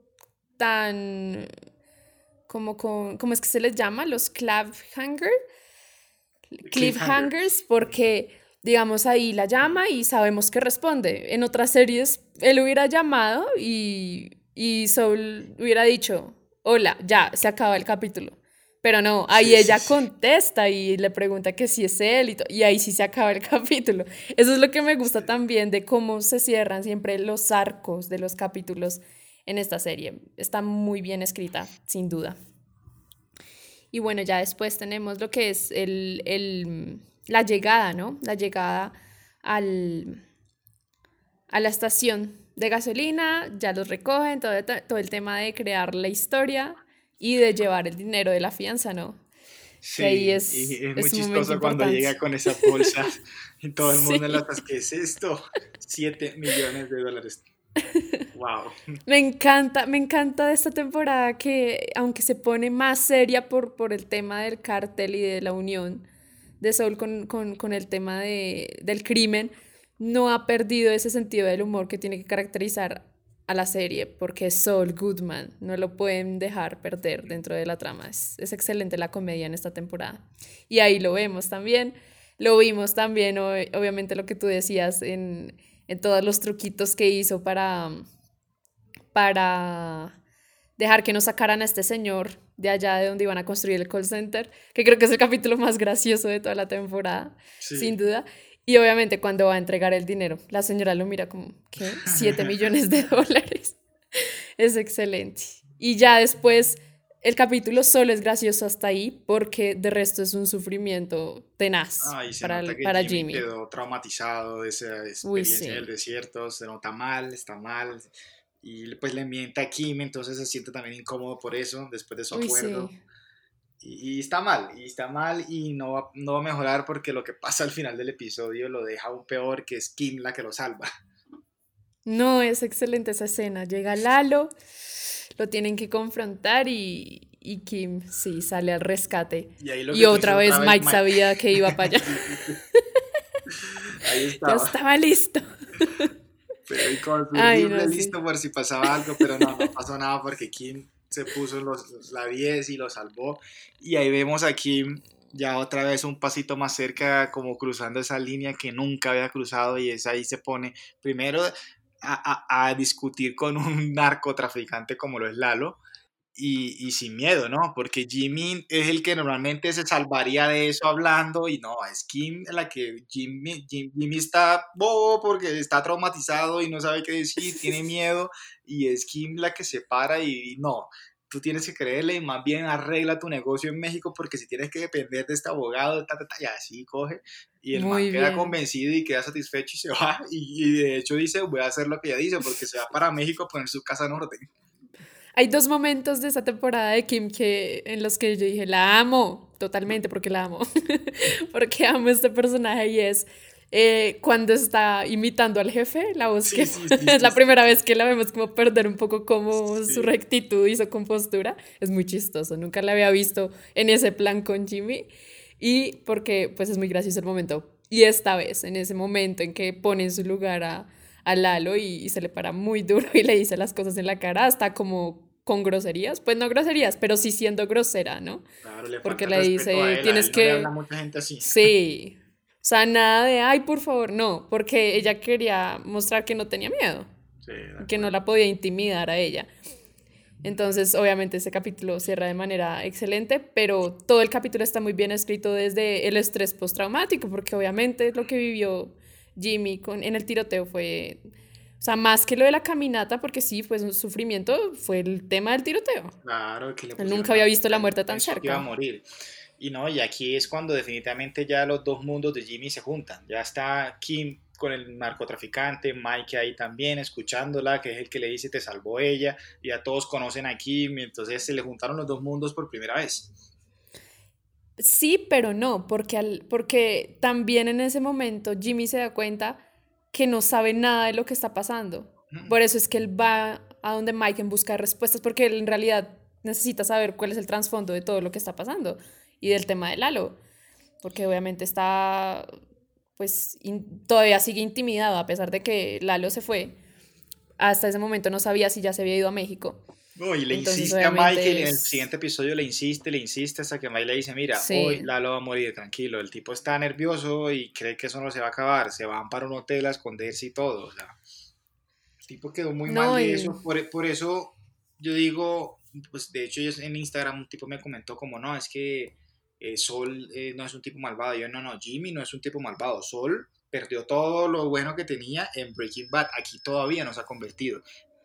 Speaker 7: tan... como con... ¿Cómo es que se les llama? Los cliffhanger. Cliffhangers, porque digamos ahí la llama y sabemos que responde. En otras series él hubiera llamado y, y Soul hubiera dicho, hola, ya, se acaba el capítulo. Pero no, ahí
Speaker 8: Sí,
Speaker 7: ella
Speaker 8: sí.
Speaker 7: contesta y le pregunta que si es él y, y ahí sí se acaba el [laughs] capítulo. Eso es lo que me gusta también de cómo se cierran siempre los arcos de los capítulos en esta serie. Está muy bien escrita, sin duda. Y bueno, ya después tenemos lo que es el, el- la llegada, ¿no? La llegada al, a la estación de gasolina, ya los recogen, todo, el- todo el tema de crear la historia y de llevar el dinero de la fianza, ¿no?
Speaker 8: Sí,
Speaker 7: ahí es-
Speaker 8: y es
Speaker 7: es
Speaker 8: muy
Speaker 7: momento
Speaker 8: chistoso cuando llega con esa bolsa [laughs] y todo el mundo
Speaker 7: Sí.
Speaker 8: en las ¿qué es esto? 7 millones de dólares. [laughs] Wow.
Speaker 7: Me encanta, me encanta de esta temporada que, aunque se pone más seria por, por el tema del cártel y de la unión de Saul con, con, con el tema de, del crimen, no ha perdido ese sentido del humor que tiene que caracterizar a la serie, porque es Saul Goodman, no lo pueden dejar perder dentro de la trama. Es, es excelente la comedia en esta temporada. Y ahí lo vemos también. Lo vimos también, ob- obviamente, lo que tú decías en, en todos los truquitos que hizo para, para dejar que nos sacaran a este señor de allá de donde iban a construir el call center, que creo que es el capítulo más gracioso de toda la temporada,
Speaker 8: Sí.
Speaker 7: sin duda. Y obviamente cuando va a entregar el dinero, la señora lo mira como, ¿qué? 7 millones de [laughs] dólares. Es excelente. Y ya después el capítulo solo es gracioso hasta ahí porque de resto es un sufrimiento tenaz
Speaker 8: Ay, se
Speaker 7: para,
Speaker 8: nota que
Speaker 7: para
Speaker 8: Jimmy,
Speaker 7: Jimmy.
Speaker 8: quedó traumatizado de esa
Speaker 7: Uy,
Speaker 8: experiencia
Speaker 7: sí.
Speaker 8: del desierto, se nota mal, está mal. y pues le miente a Kim, entonces se siente también incómodo por eso, después de su
Speaker 7: Uy,
Speaker 8: acuerdo.
Speaker 7: sí.
Speaker 8: Y, y está mal, y está mal y no va, no va a mejorar porque lo que pasa al final del episodio lo deja aún peor, que es Kim la que lo salva.
Speaker 7: No, es excelente esa escena. Llega Lalo, lo tienen que confrontar y, y Kim sí sale al rescate.
Speaker 8: Y, ahí lo
Speaker 7: Y
Speaker 8: que tú
Speaker 7: otra vez Mike sabía que iba para allá.
Speaker 8: Ahí [laughs]
Speaker 7: Ya
Speaker 8: estaba.
Speaker 7: estaba listo.
Speaker 8: Pero ahí con su
Speaker 7: Ay, no, sí.
Speaker 8: listo por si pasaba algo, pero no, no pasó nada porque Kim se puso los, la 10 y lo salvó. Y ahí vemos a Kim ya otra vez un pasito más cerca, como cruzando esa línea que nunca había cruzado y es ahí se pone primero a, a- a discutir con un [laughs] narcotraficante como lo es Lalo. Y, y sin miedo, ¿no? Porque Jimmy es el que normalmente se salvaría de eso hablando y no, es Kim la que Jimmy, Jim- Jimmy está bobo porque está traumatizado y no sabe qué decir, tiene [laughs] miedo y es Kim la que se para y, y no, tú tienes que creerle y más bien arregla tu negocio en México porque si tienes que depender de este abogado, ta, ta, ta, y así coge y el
Speaker 7: Muy
Speaker 8: man queda
Speaker 7: bien.
Speaker 8: convencido y queda satisfecho y se [laughs] va y, y de hecho dice voy a hacer lo que ella dice porque se va para México a poner su casa en orden.
Speaker 7: Hay dos momentos de esa temporada de Kim que, en los que yo dije, la amo, totalmente, porque la amo, [laughs] porque amo este personaje y es eh, cuando está imitando al jefe, la voz
Speaker 8: Sí,
Speaker 7: que
Speaker 8: sí, [laughs] sí,
Speaker 7: es la primera vez que la vemos como perder un poco como su rectitud y su compostura, es muy chistoso, nunca la había visto en ese plan con Jimmy y porque pues es muy gracioso el momento. Y esta vez, en ese momento en que pone en su lugar a, a Lalo y, y se le para muy duro y le dice las cosas en la cara, hasta como con groserías, pues no groserías, pero sí siendo grosera, ¿no?
Speaker 8: Claro, le
Speaker 7: Porque le dice,
Speaker 8: a él, a
Speaker 7: tienes
Speaker 8: él no le
Speaker 7: que-
Speaker 8: habla mucha gente así.
Speaker 7: Sí. O sea, nada de, ay, por favor, no, porque ella quería mostrar que no tenía miedo,
Speaker 8: Sí,
Speaker 7: que no la podía intimidar a ella. Entonces, obviamente, ese capítulo cierra de manera excelente, pero todo el capítulo está muy bien escrito desde el estrés postraumático, porque obviamente lo que vivió Jimmy con, en el tiroteo fue, o sea, más que lo de la caminata, porque sí, fue un sufrimiento, fue el tema del tiroteo.
Speaker 8: Claro, que le pusieron
Speaker 7: nunca había visto la muerte tan
Speaker 8: que Iba a
Speaker 7: cerca.
Speaker 8: morir. Y no, y aquí es cuando definitivamente ya los dos mundos de Jimmy se juntan. Ya está Kim con el narcotraficante, Mike ahí también escuchándola, que es el que le dice te salvó ella, y ya todos conocen a Kim, y entonces se le juntaron los dos mundos por primera vez.
Speaker 7: Sí, pero no, porque, al- porque también en ese momento Jimmy se da cuenta que no sabe nada de lo que está pasando.
Speaker 8: Mm.
Speaker 7: Por eso es que él va a donde Mike en busca de respuestas, porque él en realidad necesita saber cuál es el trasfondo de todo lo que está pasando y del tema de Lalo, porque obviamente está, pues in- todavía sigue intimidado a pesar de que Lalo se fue. Hasta ese momento no sabía si ya se había ido a México.
Speaker 8: No, y le
Speaker 7: Entonces,
Speaker 8: insiste a Mike,
Speaker 7: obviamente
Speaker 8: y en el
Speaker 7: es-
Speaker 8: siguiente episodio le insiste, le insiste hasta que Mike le dice, mira,
Speaker 7: Sí.
Speaker 8: hoy Lalo va a morir, tranquilo, el tipo está nervioso y cree que eso no se va a acabar, se van para un hotel a esconderse y todo, o sea, el tipo quedó muy
Speaker 7: No,
Speaker 8: mal de
Speaker 7: y-
Speaker 8: eso, por, por eso yo digo, pues de hecho yo en Instagram un tipo me comentó como, no, es que eh, Sol eh, no es un tipo malvado, yo no, no, Jimmy no es un tipo malvado, Sol perdió todo lo bueno que tenía en Breaking Bad, aquí todavía no se ha convertido.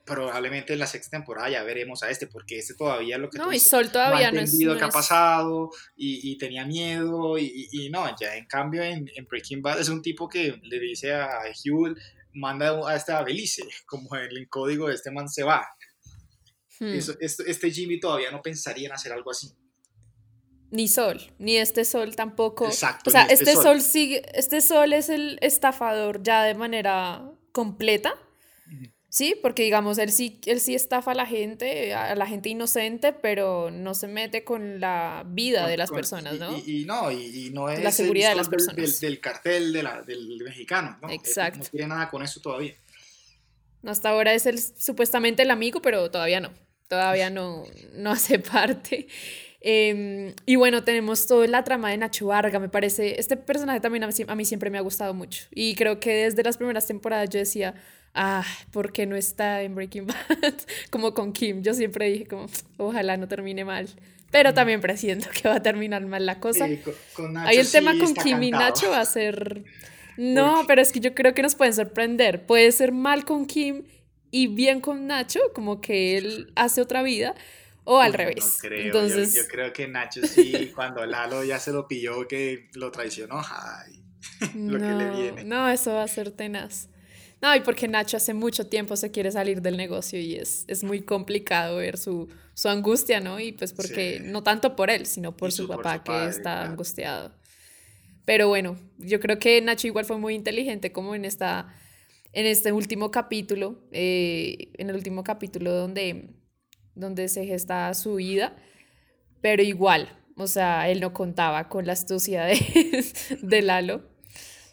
Speaker 8: Probablemente en la sexta temporada ya veremos a este, porque este todavía lo que
Speaker 7: No, y Sol todavía
Speaker 8: no
Speaker 7: es... no
Speaker 8: qué ha pasado y, y tenía miedo y, y- no, ya en cambio en, en Breaking Bad es un tipo que le dice a Hugh, manda a este a Belice, [laughs] como el, el código de este man se va.
Speaker 7: Hmm.
Speaker 8: Eso- este, este Jimmy todavía no pensaría en hacer algo así.
Speaker 7: Ni Sol, ni este Sol tampoco.
Speaker 8: Exacto,
Speaker 7: O sea,
Speaker 8: este
Speaker 7: este,
Speaker 8: Sol.
Speaker 7: sol. sigue, este Sol es el estafador ya de manera completa. Sí, porque digamos, él sí, él sí estafa a la gente, a la gente inocente, pero no se mete con la vida
Speaker 8: Con-
Speaker 7: de las
Speaker 8: con-
Speaker 7: personas,
Speaker 8: y-
Speaker 7: ¿no?
Speaker 8: Y, y no, y, y no es
Speaker 7: La seguridad de las personas.
Speaker 8: Del, del cartel de la- del mexicano, ¿no? Él
Speaker 7: Exacto.
Speaker 8: No tiene nada con eso todavía.
Speaker 7: Hasta ahora es el, supuestamente el amigo, pero todavía no. Todavía no, no hace parte. [laughs] Em, y bueno, tenemos toda la trama de Nacho Varga, me parece. Este personaje también a mí, a mí siempre me ha gustado mucho. Y creo que desde las primeras temporadas yo decía, ah, ¿por qué no está en Breaking [laughs] Bad? como con Kim. Yo siempre dije, como, ojalá no termine mal. Pero también presiento que va a terminar mal la cosa.
Speaker 8: Sí, con, con Nacho
Speaker 7: Ahí el tema con Kim y
Speaker 8: cantado.
Speaker 7: Nacho va a ser... [laughs] No, pero es que yo creo que nos pueden sorprender. Puede ser mal con Kim y bien con Nacho, como que él hace otra vida, o al
Speaker 8: No,
Speaker 7: revés.
Speaker 8: No creo, yo-
Speaker 7: Entonces,
Speaker 8: yo, creo que Nacho sí, cuando Lalo ya se lo pilló que lo traicionó, ay, [laughs] lo que le
Speaker 7: no,
Speaker 8: viene.
Speaker 7: no, eso va a ser tenaz. No, y porque Nacho hace mucho tiempo se quiere salir del negocio y es, es muy complicado ver su, su angustia, ¿no? Y pues porque, no tanto por él, sino por su, papá que está angustiado. Pero bueno, yo creo que Nacho igual fue muy inteligente como en esta en este último capítulo, eh, en el último capítulo donde, donde se gesta su vida, pero igual, o sea, él no contaba con la astucia de, [laughs] de Lalo.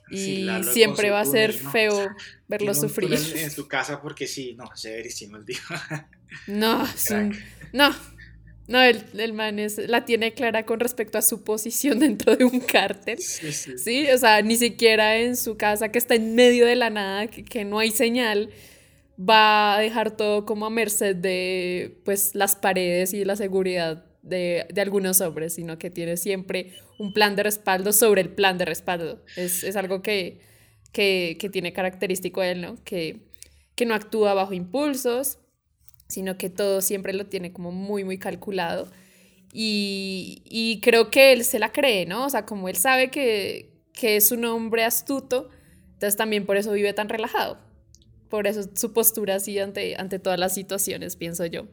Speaker 7: Y siempre va a ser feo [laughs] verlo sufrir.
Speaker 8: En [laughs] su casa porque sí, no, severísimo el tío. [laughs]
Speaker 7: No, no, no, el, el, man la tiene clara con respecto a su posición dentro de un cártel. Sí, o sea, ni siquiera en su casa que está en medio de la nada, que, no hay señal, va a dejar todo como a merced de pues las paredes y la seguridad de, algunos hombres, sino que tiene siempre un plan de respaldo sobre el plan de respaldo. Es, algo que, que, tiene característico de él, ¿no? Que, que no actúa bajo impulsos, sino que todo siempre lo tiene como muy, muy calculado. Y, creo que él se la cree, ¿no? O sea, como él sabe que, es un hombre astuto, entonces también por eso vive tan relajado. Por eso su postura así ante, ante todas las situaciones, pienso yo.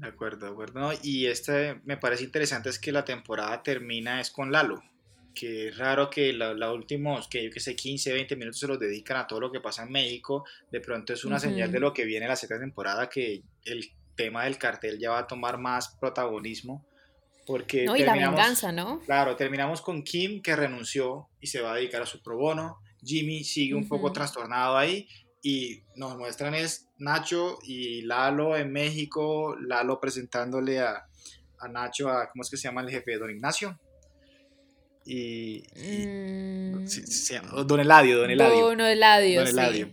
Speaker 8: De acuerdo, de acuerdo. Y este me parece interesante es que la temporada termina es con Lalo que es raro que los últimos, que yo que sé, 15, 20 minutos se los dedican a todo lo que pasa en México, de pronto es una señal de lo que viene la sexta temporada, que el tema del cartel ya va a tomar más protagonismo. Porque
Speaker 7: no, y la venganza, ¿no?
Speaker 8: Claro, terminamos con Kim que renunció y se va a dedicar a su pro bono. Jimmy sigue un poco trastornado ahí y nos muestran es Nacho y Lalo en México, Lalo presentándole a, a Nacho, a, ¿cómo es que se llama el jefe? Don Ignacio y,
Speaker 7: mm.
Speaker 8: Don Eladio, Don Eladio.
Speaker 7: Don Eladio,
Speaker 8: Don Eladio.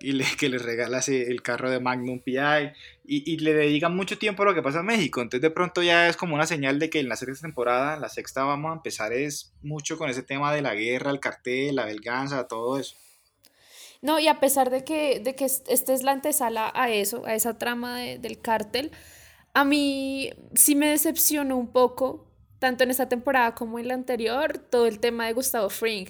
Speaker 8: Y le, que le regala el carro de Magnum PI y, y, le dedican mucho tiempo a lo que pasa en México. Entonces de pronto ya es como una señal de que en la sexta temporada, la sexta vamos a empezar es mucho con ese tema de la guerra, el cartel, la venganza, todo eso.
Speaker 7: No, y a pesar de que, de que esta es la antesala a eso, a esa trama del cártel, a mí sí me decepcionó un poco tanto en esta temporada como en la anterior, todo el tema de Gustavo Fring.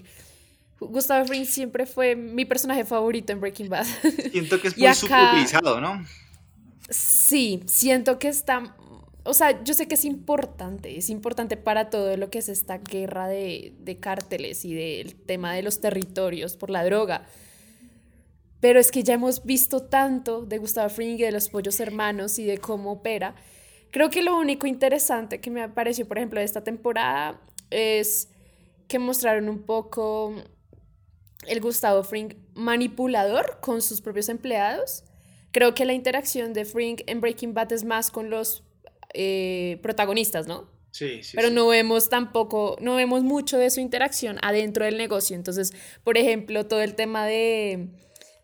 Speaker 7: Gustavo Fring siempre fue mi personaje favorito en Breaking Bad. [laughs]
Speaker 8: Siento que es muy subutilizado, ¿no?
Speaker 7: Sí, siento que está. O sea, yo sé que es importante, es importante para todo lo que es esta guerra de, de cárteles y del tema de los territorios por la droga. Pero es que ya hemos visto tanto de Gustavo Fring y de los pollos hermanos y de cómo opera Creo que lo único interesante que me pareció, por ejemplo, de esta temporada es que mostraron un poco el Gustavo Fring manipulador con sus propios empleados. Creo que la interacción de Fring en Breaking Bad es más con los eh, protagonistas, ¿no?
Speaker 8: Sí, sí.
Speaker 7: Pero no vemos tampoco, no vemos mucho de su interacción adentro del negocio. Entonces, por ejemplo, todo el tema de,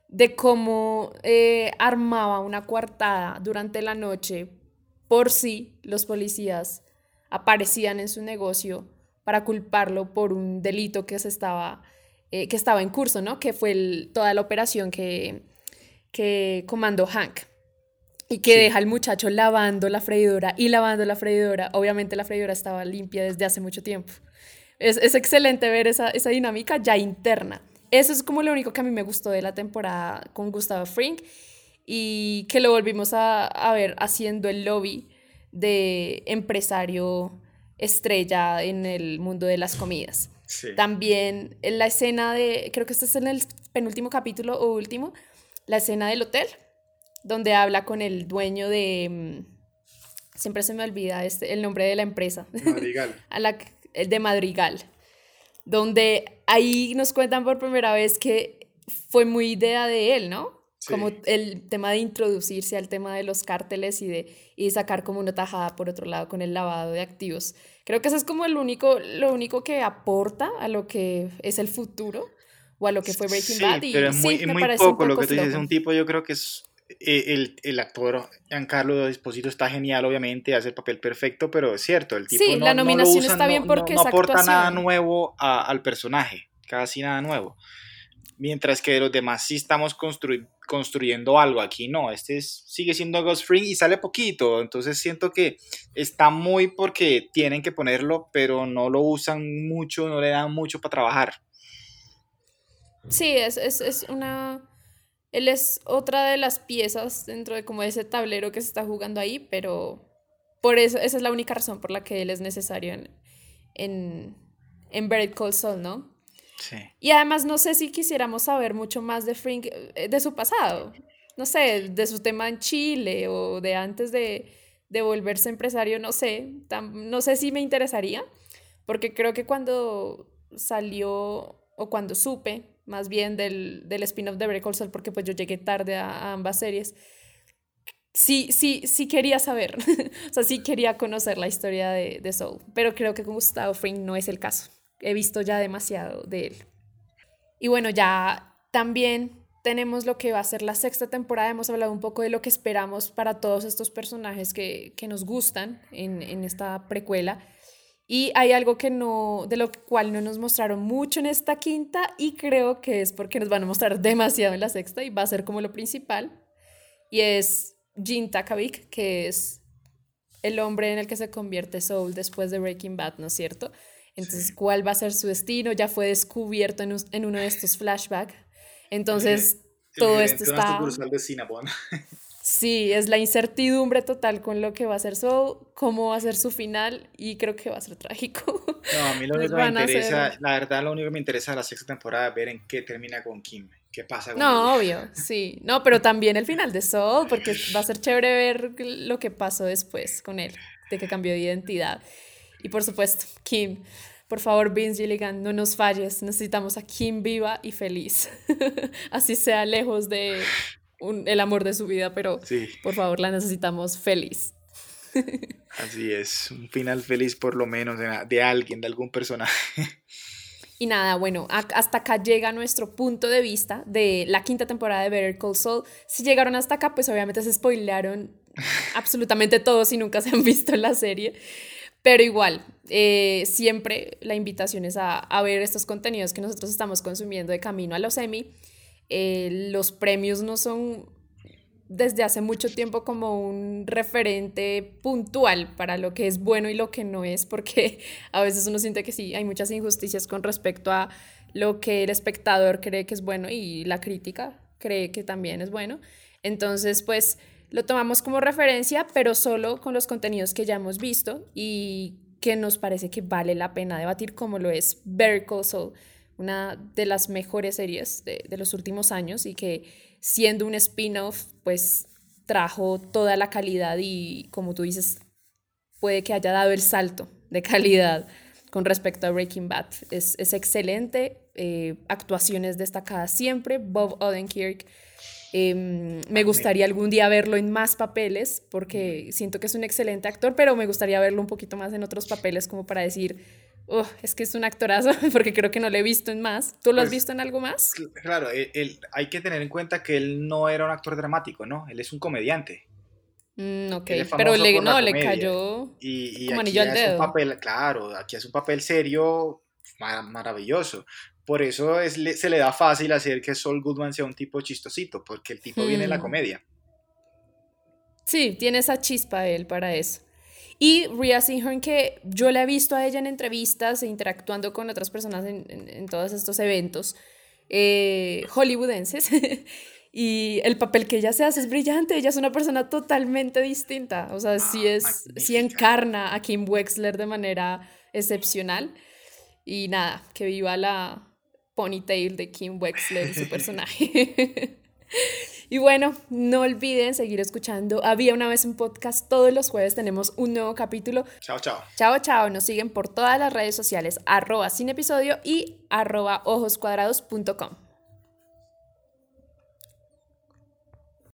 Speaker 7: de cómo eh, armaba una coartada durante la noche por si los policías aparecían en su negocio para culparlo por un delito que, se estaba, eh, que estaba en curso, ¿no? Que fue toda la operación que, que comandó Hank y que deja al muchacho lavando la freidora y lavando la freidora. Obviamente la freidora estaba limpia desde hace mucho tiempo. Es, excelente ver esa, esa, dinámica ya interna. Eso es como lo único que a mí me gustó de la temporada con Gustavo Frink y que lo volvimos a, ver haciendo el lobby de empresario estrella en el mundo de las comidas. También en la escena de, creo que este es en el penúltimo capítulo o último, la escena del hotel, donde habla con el dueño de, mm, siempre se me olvida este, el nombre de la empresa.
Speaker 8: Madrigal. [laughs]
Speaker 7: a la, el de Madrigal, donde ahí nos cuentan por primera vez que fue muy idea de él, ¿no? Como el tema de introducirse al tema de los cárteles y de y sacar como una tajada por otro lado con el lavado de activos. Creo que eso es como el único, lo único que aporta a lo que es el futuro o a lo que fue Breaking Bad. Y,
Speaker 8: pero es muy, muy poco, lo que tú dices. Un tipo, yo creo que es el, el, actor Giancarlo Esposito está genial, obviamente, hace el papel perfecto, pero es cierto, el tipo
Speaker 7: sí,
Speaker 8: no,
Speaker 7: la nominación está bien porque
Speaker 8: no, aporta nada nuevo al personaje, casi nada nuevo. Mientras que los demás sí estamos construyendo construyendo algo. Aquí no, este sigue siendo Ghost Free y sale poquito. Entonces siento que está muy porque tienen que ponerlo, pero no lo usan mucho, no le dan mucho para trabajar.
Speaker 7: Sí, es, es, es una... Él es otra de las piezas dentro de como ese tablero que se está jugando ahí, pero por eso, esa es la única razón por la que él es necesario en, en, en Better Call Saul, ¿no?
Speaker 8: Sí.
Speaker 7: Y además no sé si quisiéramos saber mucho más de Frink, eh, de su pasado, no sé, de su tema en Chile o de antes de, de volverse empresario, no sé, no sé si me interesaría, porque creo que cuando salió o cuando supe más bien del, del spin-off de Better Call Saul, porque pues yo llegué tarde a, a ambas series, sí, sí, sí quería saber, [laughs] o sea, sí quería conocer la historia de, de Soul, pero creo que con Gustavo Fring no es el caso. He visto ya demasiado de él. Y bueno, ya también tenemos lo que va a ser la sexta temporada. Hemos hablado un poco de lo que esperamos para todos estos personajes que, que nos gustan en, en, esta precuela. Y hay algo que no, de lo cual no nos mostraron mucho en esta quinta y creo que es porque nos van a mostrar [laughs] demasiado en la sexta y va a ser como lo principal. Y es Jin Takavik, que es el hombre en el que se convierte Soul después de Breaking Bad, ¿no es cierto? Entonces. ¿cuál va a ser su destino? Ya fue descubierto en, en uno de estos flashbacks. Entonces, el, el todo esto está...
Speaker 8: de Cinnabon. [laughs]
Speaker 7: Sí, es la incertidumbre total con lo que va a ser Soul, cómo va a ser su final y creo que va a ser trágico.
Speaker 8: No, a mí lo único [laughs] que me interesa, hacer... la verdad, lo único que me interesa de la sexta temporada es ver en qué termina con Kim. ¿Qué pasa con
Speaker 7: No, obvio, [laughs] sí. No, pero también el final de Soul, porque va a ser chévere ver lo que pasó después con él, de que cambió de identidad. Y por supuesto, Kim. Por favor, Vince Gilligan, no nos falles. Necesitamos a Kim viva y feliz. [laughs] Así sea lejos de un, el amor de su vida, pero
Speaker 8: sí.
Speaker 7: por favor, la necesitamos feliz. [laughs]
Speaker 8: Así es, un final feliz por lo menos de, de alguien, de algún personaje.
Speaker 7: Y nada, bueno, hasta acá llega nuestro punto de vista de la quinta temporada de Better Call Saul. Si llegaron hasta acá, pues obviamente se spoilearon [laughs] absolutamente todo si nunca se han visto la serie. Pero igual, eh, siempre la invitación es a, a, ver estos contenidos que nosotros estamos consumiendo de camino a los Emmy. Eh, los premios no son desde hace mucho tiempo como un referente puntual para lo que es bueno y lo que no es, porque [laughs] a veces uno siente que sí, hay muchas injusticias con respecto a lo que el espectador cree que es bueno y la crítica cree que también es bueno. Entonces, pues lo tomamos como referencia, pero solo con los contenidos que ya hemos visto y que nos parece que vale la pena debatir, como lo es Better una de las mejores series de, de los últimos años y que siendo un spin-off, pues trajo toda la calidad y como tú dices, puede que haya dado el salto de calidad con respecto a Breaking Bad. Es, es excelente, eh, actuaciones destacadas siempre, Bob Odenkirk. Eh, me gustaría algún día verlo en más papeles porque siento que es un excelente actor, pero me gustaría verlo un poquito más en otros papeles como para decir, es que es un actorazo, [laughs] porque creo que no lo he visto en más. ¿Tú lo pues, has visto en algo más?
Speaker 8: Claro, él, él, hay que tener en cuenta que él no era un actor dramático, ¿no? Él es un comediante.
Speaker 7: Mm, ok, pero le, no, le cayó
Speaker 8: y, y
Speaker 7: como
Speaker 8: aquí
Speaker 7: anillo al dedo.
Speaker 8: Un papel, claro, aquí es un papel serio mar maravilloso. Por eso es, se le da fácil hacer que Saul Goodman sea un tipo chistosito, porque el tipo hmm. viene de la comedia.
Speaker 7: Sí, tiene esa chispa él para eso. Y Rhea Seehorn, que yo la he visto a ella en entrevistas e interactuando con otras personas en, en, en todos estos eventos eh, hollywoodenses. [laughs] y el papel que ella se hace es brillante. Ella es una persona totalmente distinta. O sea, ah, sí, es, sí encarna a Kim Wexler de manera excepcional. Y nada, que viva la ponytail de Kim Wexler su [laughs] personaje. [laughs] Y bueno, no olviden seguir escuchando. Había una vez un podcast. Todos los jueves tenemos un nuevo capítulo.
Speaker 8: Chao, chao.
Speaker 7: Chao, chao. Nos siguen por todas las redes sociales, arroba sin episodio y arroba ojoscuadrados.com.